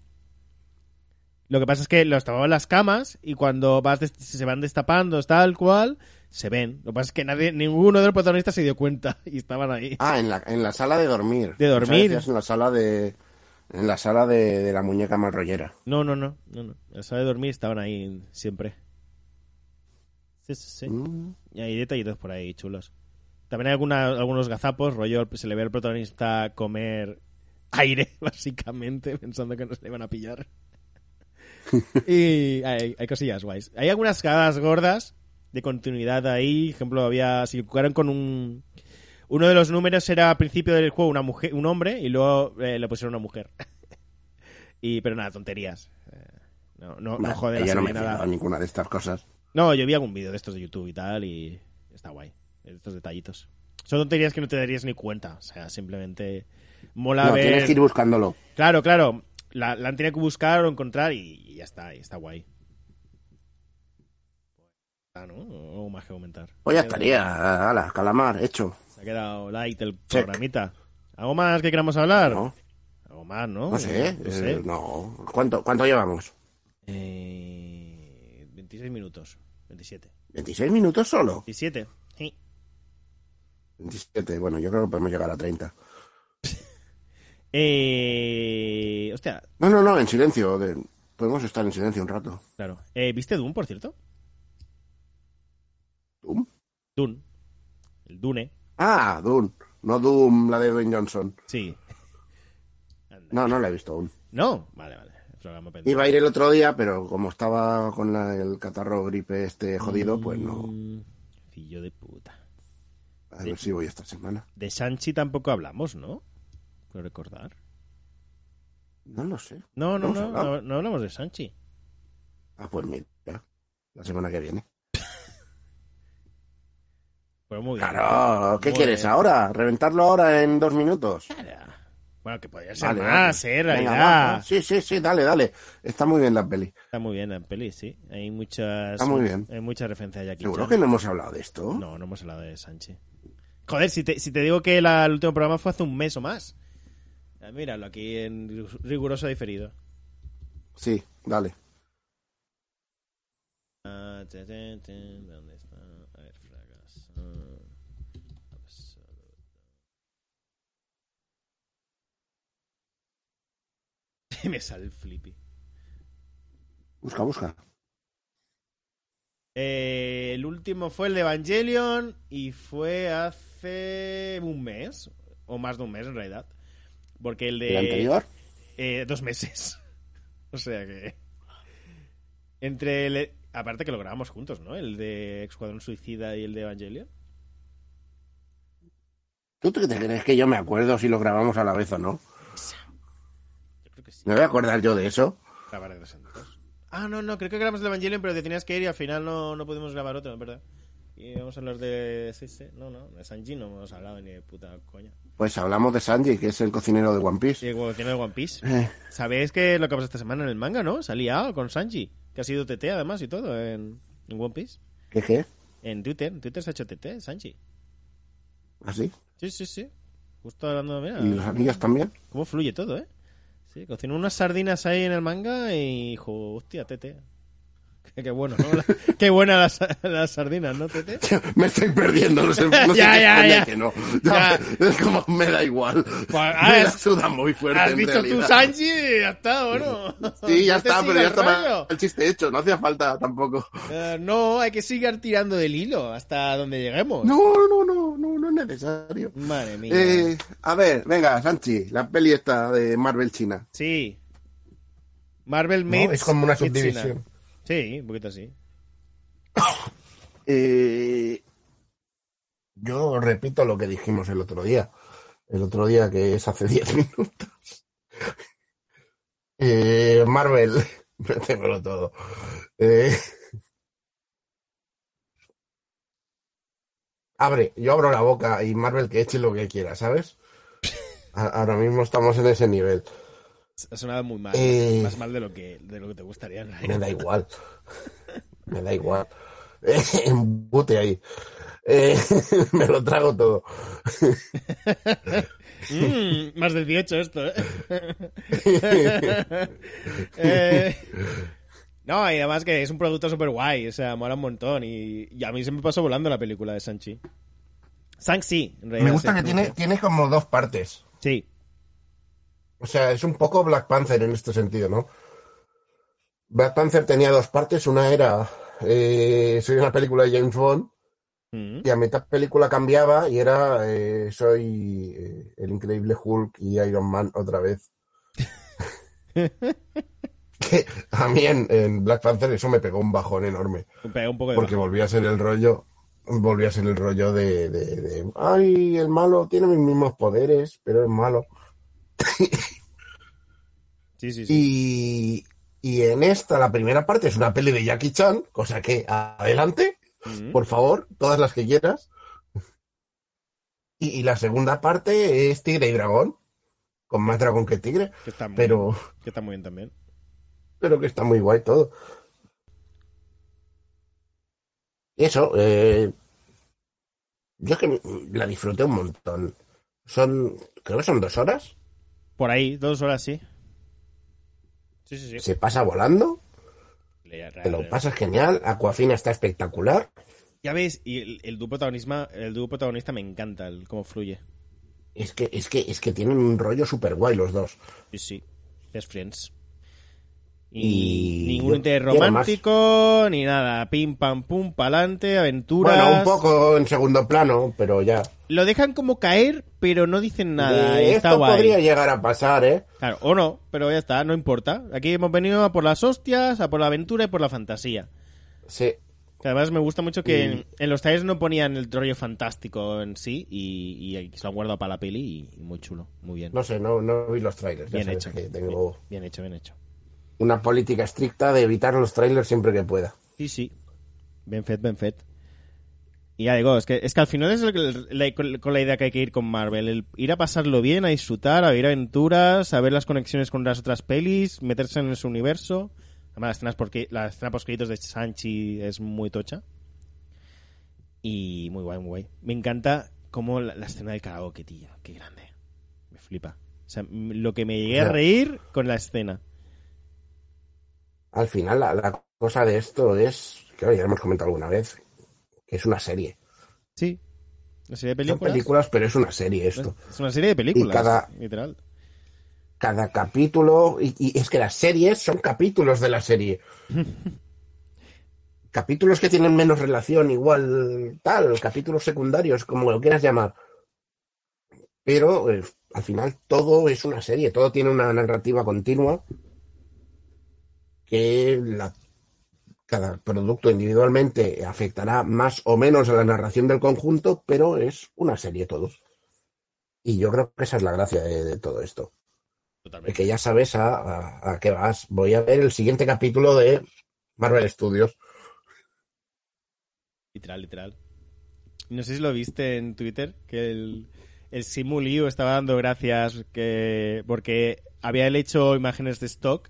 Lo que pasa es que los tapaban las camas y cuando vas se van destapando tal cual, se ven. Lo que pasa es que nadie, ninguno de los protagonistas se dio cuenta [laughs] y estaban ahí. Ah, en la, en la sala de dormir. De dormir. En la sala de. En la sala de, de la muñeca malrollera. No, no, no, no, no. En la sala de dormir estaban ahí siempre. Sí, sí, sí. Mm, Y hay detallitos por ahí chulos. También hay alguna- algunos gazapos, rollo, se le ve al protagonista comer aire, [laughs] básicamente, pensando que no se le iban a pillar. [laughs] y hay, hay cosillas guays. Hay algunas cagadas gordas de continuidad ahí. Por ejemplo, había. Si jugaron con un. Uno de los números era al principio del juego una mujer, un hombre y luego eh, le pusieron una mujer. [laughs] y Pero nada, tonterías. Eh, No, no, no vale, jode la yo no me nada. en ninguna de estas cosas. No, yo vi algún vídeo de estos de YouTube y tal y está guay. Estos detallitos. Son tonterías que no te darías ni cuenta. O sea, simplemente mola No, ver... tienes que ir buscándolo. Claro, claro. La, la han tenido que buscar o encontrar y, y ya está. Y está guay. Ah, ¿no? O más que comentar. Pues ya estaría. Ala, calamar, hecho. Se ha quedado light el Check. programita. ¿Algo más que queramos hablar? ¿No? Algo más, ¿no? No sé. No sé. eh, no. ¿Cuánto, ¿Cuánto llevamos? Eh, 26 minutos. 27. ¿26 minutos solo? 27. Sí. 27. Bueno, yo creo que podemos llegar a 30. Eh... Hostia, No, no, no, en silencio. de- Podemos estar en silencio un rato. Claro. Eh, ¿Viste Doom, por cierto? ¿Doom? Dune. El Dune. Ah, Doom. No Doom, la de Dwayne Johnson. Sí. Anda. [laughs] No, no la he visto aún. No. Vale, vale. Iba a ir el otro día, pero como estaba con la- el catarro gripe este jodido, pues no. Mm, Fillo de puta. A ver si voy esta semana. De Sanchi tampoco hablamos, ¿no? Recordar. No lo sé. No, no, no, no, no hablamos de Sanchi. Ah, pues mira. La semana que viene. [laughs] Muy bien. Claro, ¿qué Muy quieres bien. ahora? ¿Reventarlo ahora en dos minutos? Claro. Bueno, que podría ser Vale, más, vale. eh, Venga, realidad. va. Sí, sí, sí, dale, dale. Está muy bien la peli. Está muy bien la peli, sí. Hay muchas... Está muy bien. Hay muchas referencias a Jackie ¿Seguro Chan. que no hemos hablado de esto? No, no hemos hablado de Sanchi. Joder, si te, si te digo que la- el último programa fue hace un mes o más. Ah, Míralo aquí en riguroso diferido. Sí, dale. Ah, ¿Dónde está? A ver, fracaso. [laughs] Me sale el flippy. Busca, busca. Eh, el último fue el de Evangelion y fue hace un mes, o más de un mes en realidad. Porque el de... ¿El anterior? Eh, dos meses. [laughs] o sea que... Entre el... Aparte que lo grabamos juntos, ¿no? El de Escuadrón Suicida y el de Evangelion. ¿Tú te te crees que yo me acuerdo si lo grabamos a la vez o no? Yo creo que sí. ¿Me voy a acordar yo de eso? Ah, no, no, creo que grabamos el Evangelion, pero te tenías que ir y al final no, no pudimos grabar otro, ¿verdad? Y vamos a hablar de... Sí, sí. No, no, de Sanji no hemos hablado ni de puta coña. Pues hablamos de Sanji, que es el cocinero de One Piece. Sí, tiene el One Piece. Eh, ¿Sabéis que lo que pasó esta semana en el manga, no? Se ha liado con Sanji. Que ha sido TT además y todo en, en One Piece. ¿Qué qué? En Twitter, en Twitter se ha hecho TT, Sanchi. ¿Así? Sí, sí, sí. Justo hablando, mira. ¿Y los amigas también? ¿Cómo fluye todo, eh? Sí, cocinó unas sardinas ahí en el manga y dijo, hostia, Tete. [laughs] Qué, bueno, ¿no? La- [laughs] qué buenas las, las sardinas, ¿no, Tete? [laughs] Me estoy perdiendo, no sé, no sé Ya, qué ya, ya. que no. Ya. Es como me da igual. ah, me la has- suda muy fuerte. Has en dicho tú. Sanchi, y ya está, bueno. Sí, ya está, pero ya rollo. el chiste hecho, no hacía falta tampoco. Eh, no, hay que seguir tirando del hilo hasta donde lleguemos. No, no, no, no, no es necesario. Madre mía. Eh, a ver, venga, Sanchi, la peli esta de Marvel China. Sí. Marvel ¿no? meets Es como una China. Sí, un poquito así. Eh, yo repito lo que dijimos el otro día. El otro día que es hace [laughs] 10 minutos. Eh, Marvel, [laughs] métemelo todo. Eh, abre, yo abro la boca y Marvel que eche lo que quiera, ¿sabes? Ahora mismo estamos en ese nivel. Ha sonado muy mal. Eh. Más mal de lo que, de lo que te gustaría. en Me da igual. [laughs] Me da igual. [laughs] Embute ahí. Eh, [laughs] me lo trago todo. Mm, más de 18 esto, ¿eh? Eh, No, y además que es un producto súper guay, o sea, mola un montón. Y, y a mí se me pasó volando la película de Sanchi. Shang-Chi, en realidad. Me gusta que tiene, tiene como dos partes. Sí, O sea, es un poco Black Panther en este sentido, ¿no? Black Panther tenía dos partes. Una era, eh, soy una película de James Bond, Mm. y a mitad película cambiaba y era, eh, soy eh, el increíble Hulk y Iron Man otra vez. [laughs] que a mí en, en Black Panther eso me pegó un bajón enorme. Me pega un poco de Porque bajo. volvía a ser el rollo, volvía a ser el rollo de, de, de, ay, el malo tiene mis mismos poderes, pero es malo. [laughs] Sí, sí, sí. Y, y en esta, la primera parte es una peli de Jackie Chan, cosa que adelante, por favor, todas las que quieras. Y, y la segunda parte es Tigre y Dragón, con más dragón que tigre, Que está muy, pero, que está muy bien también. pero que está muy guay todo. Eso, eh, yo es que la disfruté un montón. Son, creo que son dos horas, Por ahí, dos horas, sí. Sí, sí, sí. se pasa volando, Le- te lo pasas genial, Aquafina está espectacular. Ya ves, y el, el dúo protagonista, el dúo protagonista me encanta, el cómo fluye. Es que, es que, es que tienen un rollo súper guay los dos. Sí, sí. Best friends. Y, ningún interés romántico, ni nada. Pim, pam, pum, pa'lante, aventuras. Bueno, un poco en segundo plano, pero ya. Lo dejan como caer, pero no dicen nada. Eh, está esto guay. podría llegar a pasar, ¿eh? Claro, o no, pero ya está, no importa. Aquí hemos venido a por las hostias, a por la aventura y por la fantasía. Sí. Que además me gusta mucho que en, en los trailers no ponían el rollo fantástico en sí y, y se lo han guardado para la peli y, y muy chulo, muy bien. No sé, no, no vi los trailers. Bien hecho. que tengo Bien hecho, bien hecho. Una política estricta de evitar los trailers siempre que pueda. Sí, sí. Ben fet, ben fet. Y ya digo, es que, es que al final es la- con, la idea que hay que ir con Marvel. El ir a pasarlo bien, a disfrutar, a vivir aventuras, a ver las conexiones con las otras pelis, meterse en ese universo. Además, las escenas porque, la escena post de Sanchi es muy tocha. Y muy guay, muy guay. Me encanta como la, la escena del karaoke, tío. Qué grande. Me flipa. O sea, lo que me llegué a reír con la escena. Al final, la, la cosa de esto es, que ya lo hemos comentado alguna vez, que es una serie. Sí. Una serie de Son películas. películas, pero es una serie esto. Es una serie de películas, Y cada- literal. Cada capítulo, y, y es que las series son capítulos de la serie. [laughs] capítulos que tienen menos relación, igual tal, capítulos secundarios, como lo quieras llamar. Pero eh, al final todo es una serie, todo tiene una narrativa continua que la- cada producto individualmente afectará más o menos a la narración del conjunto, pero es una serie todos. Y yo creo que esa es la gracia de, de todo esto. Totalmente. que ya sabes a, a- a qué vas. Voy a ver el siguiente capítulo de Marvel Studios. Literal, literal. No sé si lo viste en Twitter, que el, el Simu Liu estaba dando gracias que porque había él hecho imágenes de stock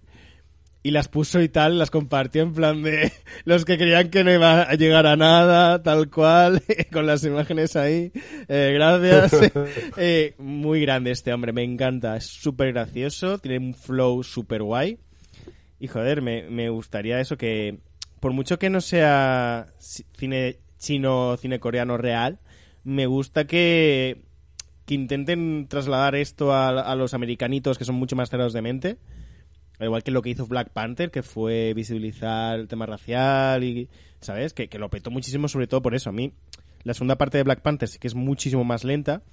y las puso y tal, las compartió en plan de [laughs] los que creían que no iba a llegar a nada, tal cual, [laughs] con las imágenes ahí. Eh, gracias. [laughs] Eh, muy grande este hombre, me encanta. Es súper gracioso, tiene un flow súper guay. Y joder, me, me gustaría eso que, por mucho que no sea ci- cine chino, cine coreano real, me gusta que, que intenten trasladar esto a, a los americanitos que son mucho más cerrados de mente. Al igual que lo que hizo Black Panther, que fue visibilizar el tema racial y, ¿sabes? Que, que lo petó muchísimo sobre todo por eso. A mí, la segunda parte de Black Panther sí que es muchísimo más lenta,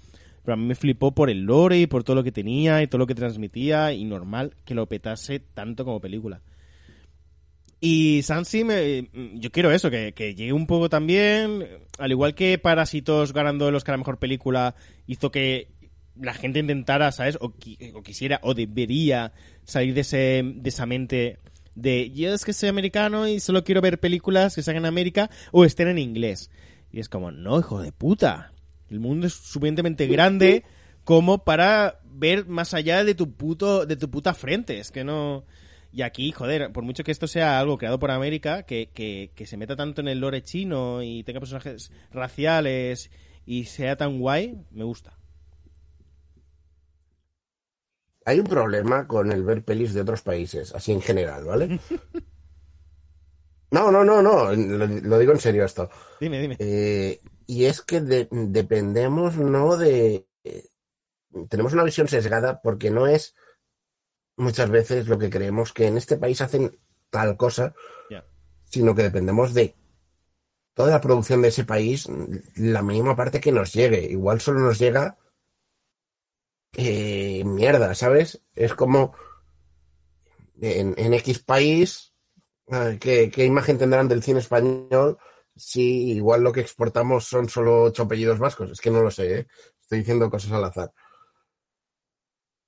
pero a mí me flipó por el lore y por todo lo que tenía y todo lo que transmitía y normal que lo petase tanto como película. Y Sansi, me, yo quiero eso, que, que llegue un poco también, al igual que Parásitos ganando el Oscar a Mejor Película, hizo que la gente intentara, ¿sabes? O, o quisiera, o debería salir de, ese, de esa mente de yo es que soy americano y solo quiero ver películas que salgan en América o estén en inglés. Y es como, no, hijo de puta. El mundo es suficientemente grande como para ver más allá de tu puto, de tu puta frente. Es que no... Y aquí, joder, por mucho que esto sea algo creado por América, que, que, que se meta tanto en el lore chino y tenga personajes raciales y sea tan guay, me gusta. Hay un problema con el ver pelis de otros países, así en general, ¿vale? [laughs] No, no, no, no, lo, lo digo en serio esto. Dime, dime. Eh, y es que de- dependemos, ¿no? De... eh, tenemos una visión sesgada porque no es muchas veces lo que creemos que en este país hacen tal cosa, sino que dependemos de toda la producción de ese país, la mínima parte que nos llegue. Igual solo nos llega eh, mierda, ¿sabes? Es como en, X país, ¿qué, imagen tendrán del cine español si igual lo que exportamos son solo ocho apellidos vascos? Es que no lo sé, ¿eh? Estoy diciendo cosas al azar.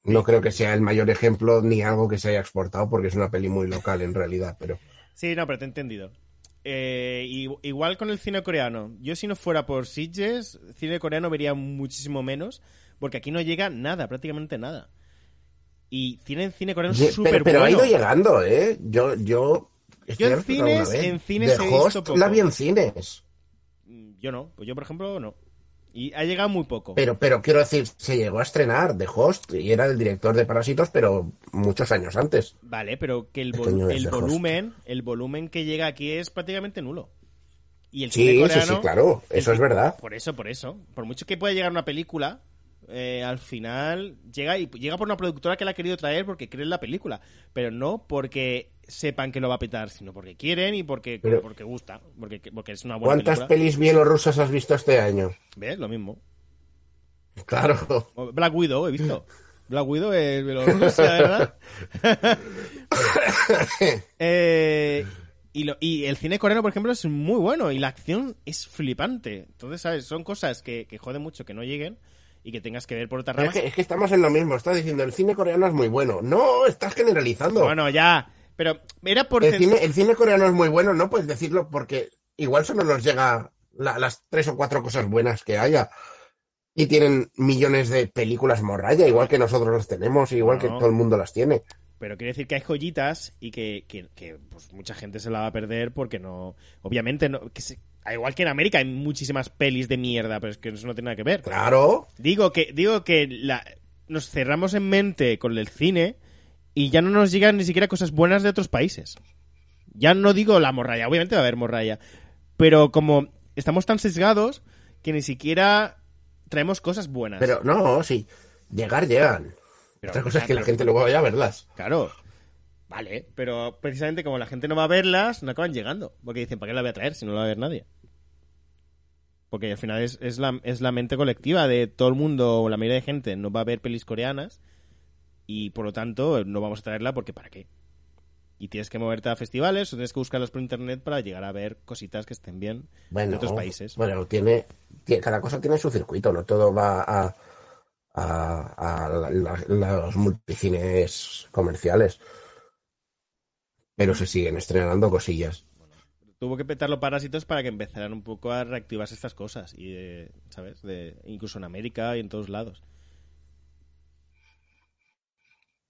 No creo que sea el mayor ejemplo ni algo que se haya exportado porque es una peli muy local en realidad, pero Sí, no, pero te he entendido. Eh, igual con el cine coreano. Yo si no fuera por Sitges, cine coreano vería muchísimo menos, porque aquí no llega nada, prácticamente nada. Y cine, cine coreano súper pero, pero ha ido llegando, ¿eh? Yo, yo, en cines- en cines The he visto Host poco. la vi en cines. Mm, Yo no, pues yo por ejemplo no. Y ha llegado muy poco. Pero, pero quiero decir, se llegó a estrenar The Host y era el director de Parásitos, pero muchos años antes. Vale, pero que el, volumen, el volumen que llega aquí es prácticamente nulo. Y el Sí, cine sí, coreano, sí, claro, el eso es verdad. Por eso, por eso. Por mucho que pueda llegar una película, eh, al final llega y llega por una productora que la ha querido traer porque cree en la película, pero no porque sepan que lo va a petar, sino porque quieren y porque, Pero- porque gusta, porque, porque es una buena ¿Cuántas película. pelis bielorrusas has visto este año? ¿Ves? Lo mismo. Claro. Black Widow, he visto. Black Widow es ¿verdad? [laughs] Eh, y, lo- y el cine coreano, por ejemplo, es muy bueno y la acción es flipante. Entonces, ¿sabes? Son cosas que, que joden mucho que no lleguen y que tengas que ver por otras Es ramas. que, es que estamos en lo mismo. Estás diciendo, el cine coreano es muy bueno. No, estás generalizando. Bueno, ya. Pero era por... el, cine, el cine coreano es muy bueno, no puedes decirlo porque igual solo nos llega la- las tres o cuatro cosas buenas que haya. Y tienen millones de películas morralla, igual que nosotros las tenemos, igual que todo el mundo las tiene. Pero quiere decir que hay joyitas y que, que- que, pues, mucha gente se la va a perder porque no... Obviamente, no, que se- al igual que en América hay muchísimas pelis de mierda, pero es que eso no tiene nada que ver. Claro. Digo que, digo que la, nos cerramos en mente con el cine y ya no nos llegan ni siquiera cosas buenas de otros países. Ya no digo la morralla, obviamente va a haber morralla. Pero como estamos tan sesgados que ni siquiera traemos cosas buenas. Pero no, sí. Llegar, llegan. Pero- Otra cosa es que la gente luego vaya a verlas. Claro. Vale, pero precisamente como la gente no va a verlas, no acaban llegando. Porque dicen, ¿para qué la voy a traer si no la va a ver nadie? Porque al final es, es, la, es la mente colectiva de todo el mundo, o la mayoría de gente no va a ver pelis coreanas y por lo tanto no vamos a traerla porque ¿para qué? Y tienes que moverte a festivales o tienes que buscarlas por internet para llegar a ver cositas que estén bien de Bueno, otros países. bueno tiene, tiene- cada cosa tiene su circuito, no todo va a, a, a la- la- los multicines comerciales. Pero se siguen estrenando cosillas. Tuvo que petar los parásitos para que empezaran un poco a reactivarse estas cosas. Y, eh, ¿sabes? De, incluso en América y en todos lados.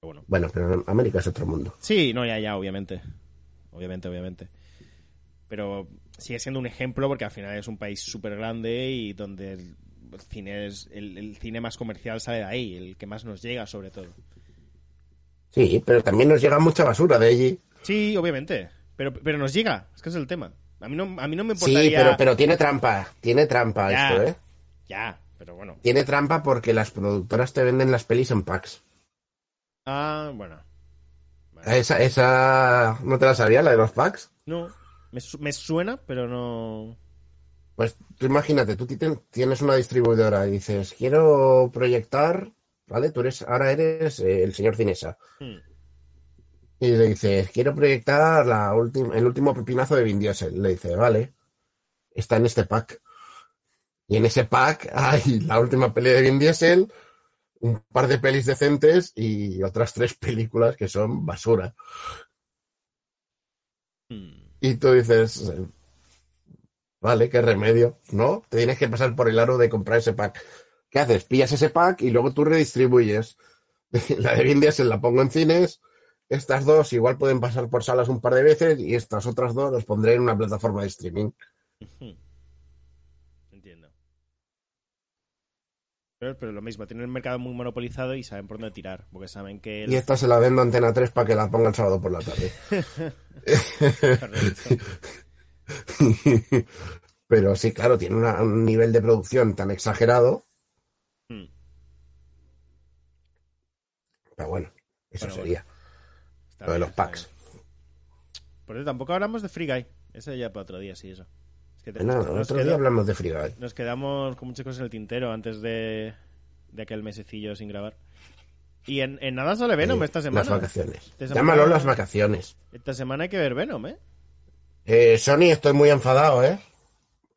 bueno. Bueno, pero América es otro mundo. Sí, no, ya, ya, obviamente. Obviamente, obviamente. Pero sigue siendo un ejemplo porque al final es un país súper grande y donde el cine es el, el cine más comercial sale de ahí, el que más nos llega sobre todo. Sí, pero también nos llega mucha basura de allí. Sí, obviamente. Pero, pero nos llega, es que es el tema. A mí no, a mí no me Sí, importaría... pero, pero tiene trampa. Tiene trampa Ya. esto, ¿eh? Ya, pero bueno. Tiene trampa porque las productoras te venden las pelis en packs. Ah, bueno. Vale. Esa, esa... ¿No te la sabía, la de los packs? No, me, su- me suena, pero no... Pues tú imagínate, tú ti- tienes una distribuidora y dices, quiero proyectar, ¿vale? Tú eres, ahora eres eh, el señor Cinesa. Hmm. Y le dices, quiero proyectar la el último pepinazo de Vin Diesel. Le dice, vale, está en este pack. Y en ese pack hay la última peli de Vin Diesel, un par de pelis decentes y otras tres películas que son basura. Hmm. Y tú dices, vale, qué remedio, ¿no? Te tienes que pasar por el aro de comprar ese pack. ¿Qué haces? Pillas ese pack y luego tú redistribuyes. [laughs] La de Vin Diesel la pongo en cines, estas dos igual pueden pasar por salas un par de veces y estas otras dos las pondré en una plataforma de streaming. Entiendo. Pero, pero lo mismo, tienen el mercado muy monopolizado y saben por dónde tirar, porque saben que... el- Y esta se la vendo a Antena 3 para que la ponga el sábado por la tarde. [laughs] Pero sí, claro, tiene una- un nivel de producción tan exagerado. Hmm. Pero bueno, eso Bueno, sería. Lo de los packs. Por eso tampoco hablamos de Free Guy. Ese ya para otro día, sí, eso. Es que te- Bueno, nos, otro día hablamos de Free Guy. nos quedamos con muchas cosas en el tintero antes de, de aquel mesecillo sin grabar. Y en, en nada sale Venom Sí, esta semana. Las vacaciones. Semana- Llámalo las vacaciones. Esta semana hay que ver Venom, ¿eh? Eh, Sony, estoy muy enfadado, ¿eh?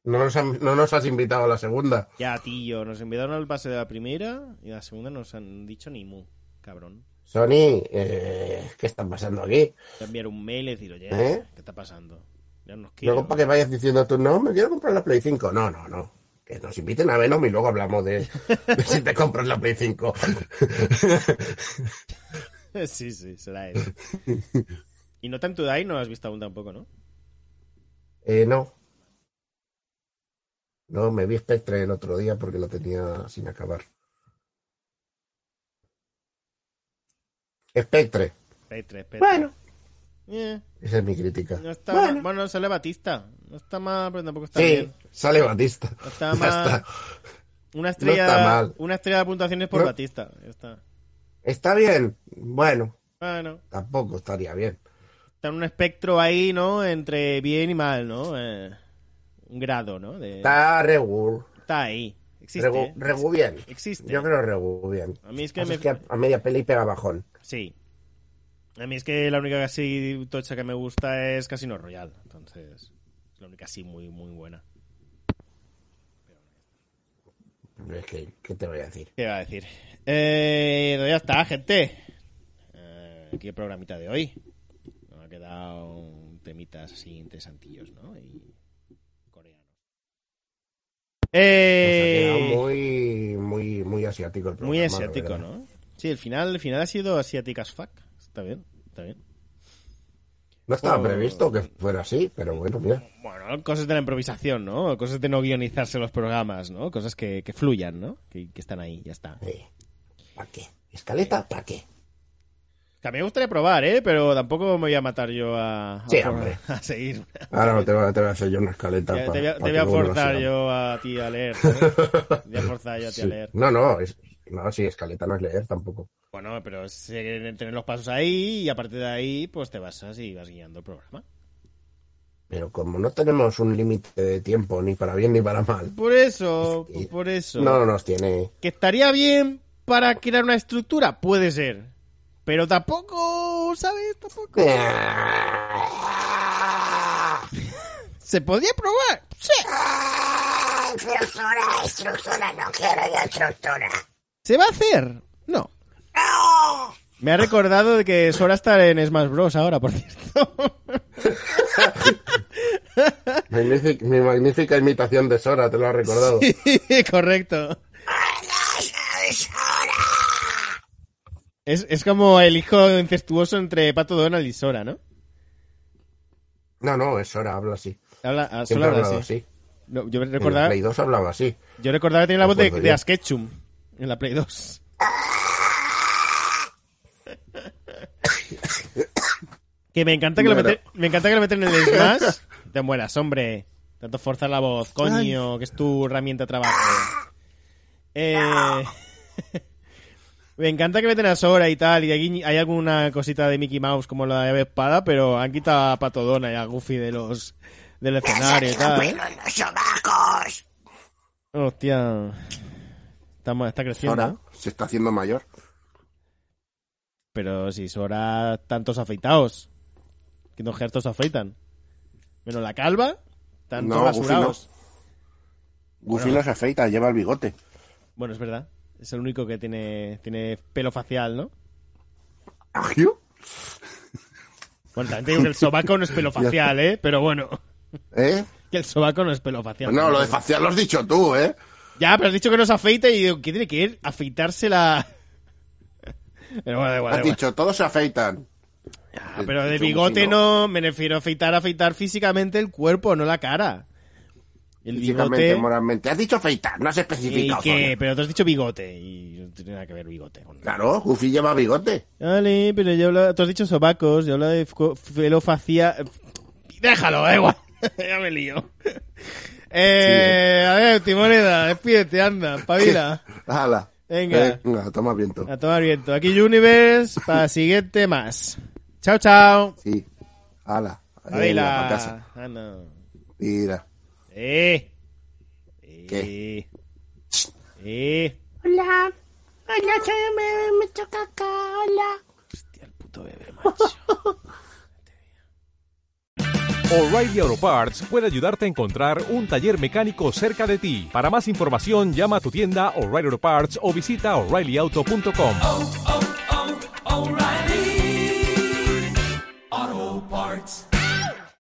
No nos, han- no nos has invitado a la segunda. Ya, tío, nos invitaron al pase de la primera y la segunda nos han dicho ni mu, cabrón. Sony, eh, ¿qué está pasando aquí? Enviar un mail y decir, oye, ¿Eh? ¿qué está pasando? Ya nos quiero. Luego para que vayas diciendo tú, no, me quiero comprar la Play 5. No, no, no. Que nos inviten a Venom y luego hablamos de, de si te compras la Play 5. [laughs] sí, sí, será eso. [laughs] y No Time to Die no has visto aún tampoco, ¿no? Eh, no. No, me vi Spectre el otro día porque lo tenía sin acabar. Spectre. Petre, Petre. Bueno, Eh, esa es mi crítica. no está Bueno. mal. Bueno, sale Batista. No está mal, pero tampoco está Sí, bien. sale Batista. No está [laughs] mal. está. Una estrella, está mal. Una estrella de puntuaciones por No. Batista. Ya está. ¿Está bien? Bueno, Bueno, tampoco estaría bien. está en un espectro ahí, ¿no? Entre bien y mal, ¿no? Eh, un grado, ¿no? De- Está regu, está ahí. Existe. regu, regu bien. Existe. Yo creo regu bien. A mí es que me... es que a, a media peli pega bajón. Sí. A mí es que la única así tocha que me gusta es Casino Royale. Entonces, es la única así muy, muy buena. Es que, ¿qué te voy a decir? ¿Qué iba a decir? Eh, pues ya está, gente. Eh, aquí el programita de hoy. Nos ha quedado temitas así interesantillos, ¿no? Y. Nos ha quedado Eh, muy, muy, muy asiático el programa. muy asiático. ¿no? Sí, el final, el final ha sido asiático as fuck. Está bien, está bien. No estaba Oh. previsto que fuera así, pero bueno, mira. Bueno, cosas de la improvisación, ¿no? Cosas de no guionizarse los programas, ¿no? Cosas que, que fluyan, ¿no? Que, que están ahí, ya está. ¿Para qué? ¿Escaleta? ¿Para qué? Mí me gustaría probar, ¿eh? Pero tampoco me voy a matar yo a, a, Sí, por- hombre. [laughs] a seguir. Ahora te voy, a- te voy a hacer yo una escaleta. Te, pa- te voy a, te voy no forzar yo a ti a leer. [laughs] Te voy a forzar yo a ti a Sí. leer. No, no, es, no, sí, escaleta no es leer tampoco. Bueno, pero es eh, tener los pasos ahí y a partir de ahí, pues te basas y vas guiando el programa. Pero como no tenemos un límite de tiempo, ni para bien ni para mal, Por eso, por eso. no nos tiene. ¿Que estaría bien para crear una estructura? Puede ser. Pero tampoco, ¿sabes? Tampoco. [laughs] ¿Se podría probar? Sí. Estructura, estructura, no quiero yo estructura. ¿Se va a hacer? No. Me ha recordado de que Sora está en Smash Bros. ahora, por cierto. [laughs] Mi magnífica imitación de Sora, te lo has recordado. Correcto. Es, es como el hijo incestuoso entre Pato Donald y Sora, ¿no? No, no, es hora, habla así. Habla, ah, Siempre ha habla así. así. No, yo En la recordaba, Play 2 hablaba así. yo recordaba que tenía la voz de, de. Asketchum en la Play 2. [laughs] que me encanta que, lo meten, me encanta que lo meten en el Smash. Te mueras, hombre. Tanto forzar la voz, coño, que es tu herramienta de trabajo. Eh, [laughs] me encanta que meten a Sora y tal, y aquí hay alguna cosita de Mickey Mouse como la de espada, pero han quitado a Patodona y a Goofy de los del escenario y tal, ¿eh? ¡Pelo en los! Hostia. Está, creciendo. ¿eh? se está haciendo mayor. Pero si Sora tantos afeitados. Kingdom Hearts todos afeitan. Menos la calva, están No, Goofy rasurados. Goofy no se afeita, lleva el bigote. Bueno, es verdad. Es el único que tiene, tiene pelo facial, ¿no? ¿Agiu? Bueno, también te digo que el sobaco no es pelo [laughs] facial, ¿eh? Pero bueno, ¿Eh? [laughs] que el sobaco no es pelo facial. No, lo de facial lo has dicho tú, ¿eh? Ya, pero has dicho que no se afeite y digo, ¿qué tiene que ir? Afeitarse la... [laughs] Pero bueno, da igual, da Has igual. dicho, todos se afeitan. Pero de bigote no, me refiero a afeitar, afeitar físicamente el cuerpo, no la cara. El Físicamente, bigote... moralmente. Has dicho afeitar, no has ¿Y especificado. qué? zona. Pero tú has dicho bigote y no tiene nada que ver bigote. con- Claro, Goofy lleva bigote. Vale, pero yo hablo... Tú has dicho sobacos, yo hablo de facial... Déjalo, da igual. [laughs] ya me lío. Eh, A ver, Timoneda, despídete, anda, espabila. Hala. Venga. Venga, toma viento. A tomar viento. Aquí Universe para siguiente más. Chao, chao. Sí. Hala. Espabila. casa. Ah, no. Mira. Eh. ¿Qué? Eh. Eh. Hola. Hola, soy me, me toca acá, hola. Hostia, el puto bebé, macho. [laughs] O'Reilly Auto Parts puede ayudarte a encontrar un taller mecánico cerca de ti. Para más información, llama a tu tienda O'Reilly Auto Parts o visita oreillyauto.com. O'Reilly Auto Parts.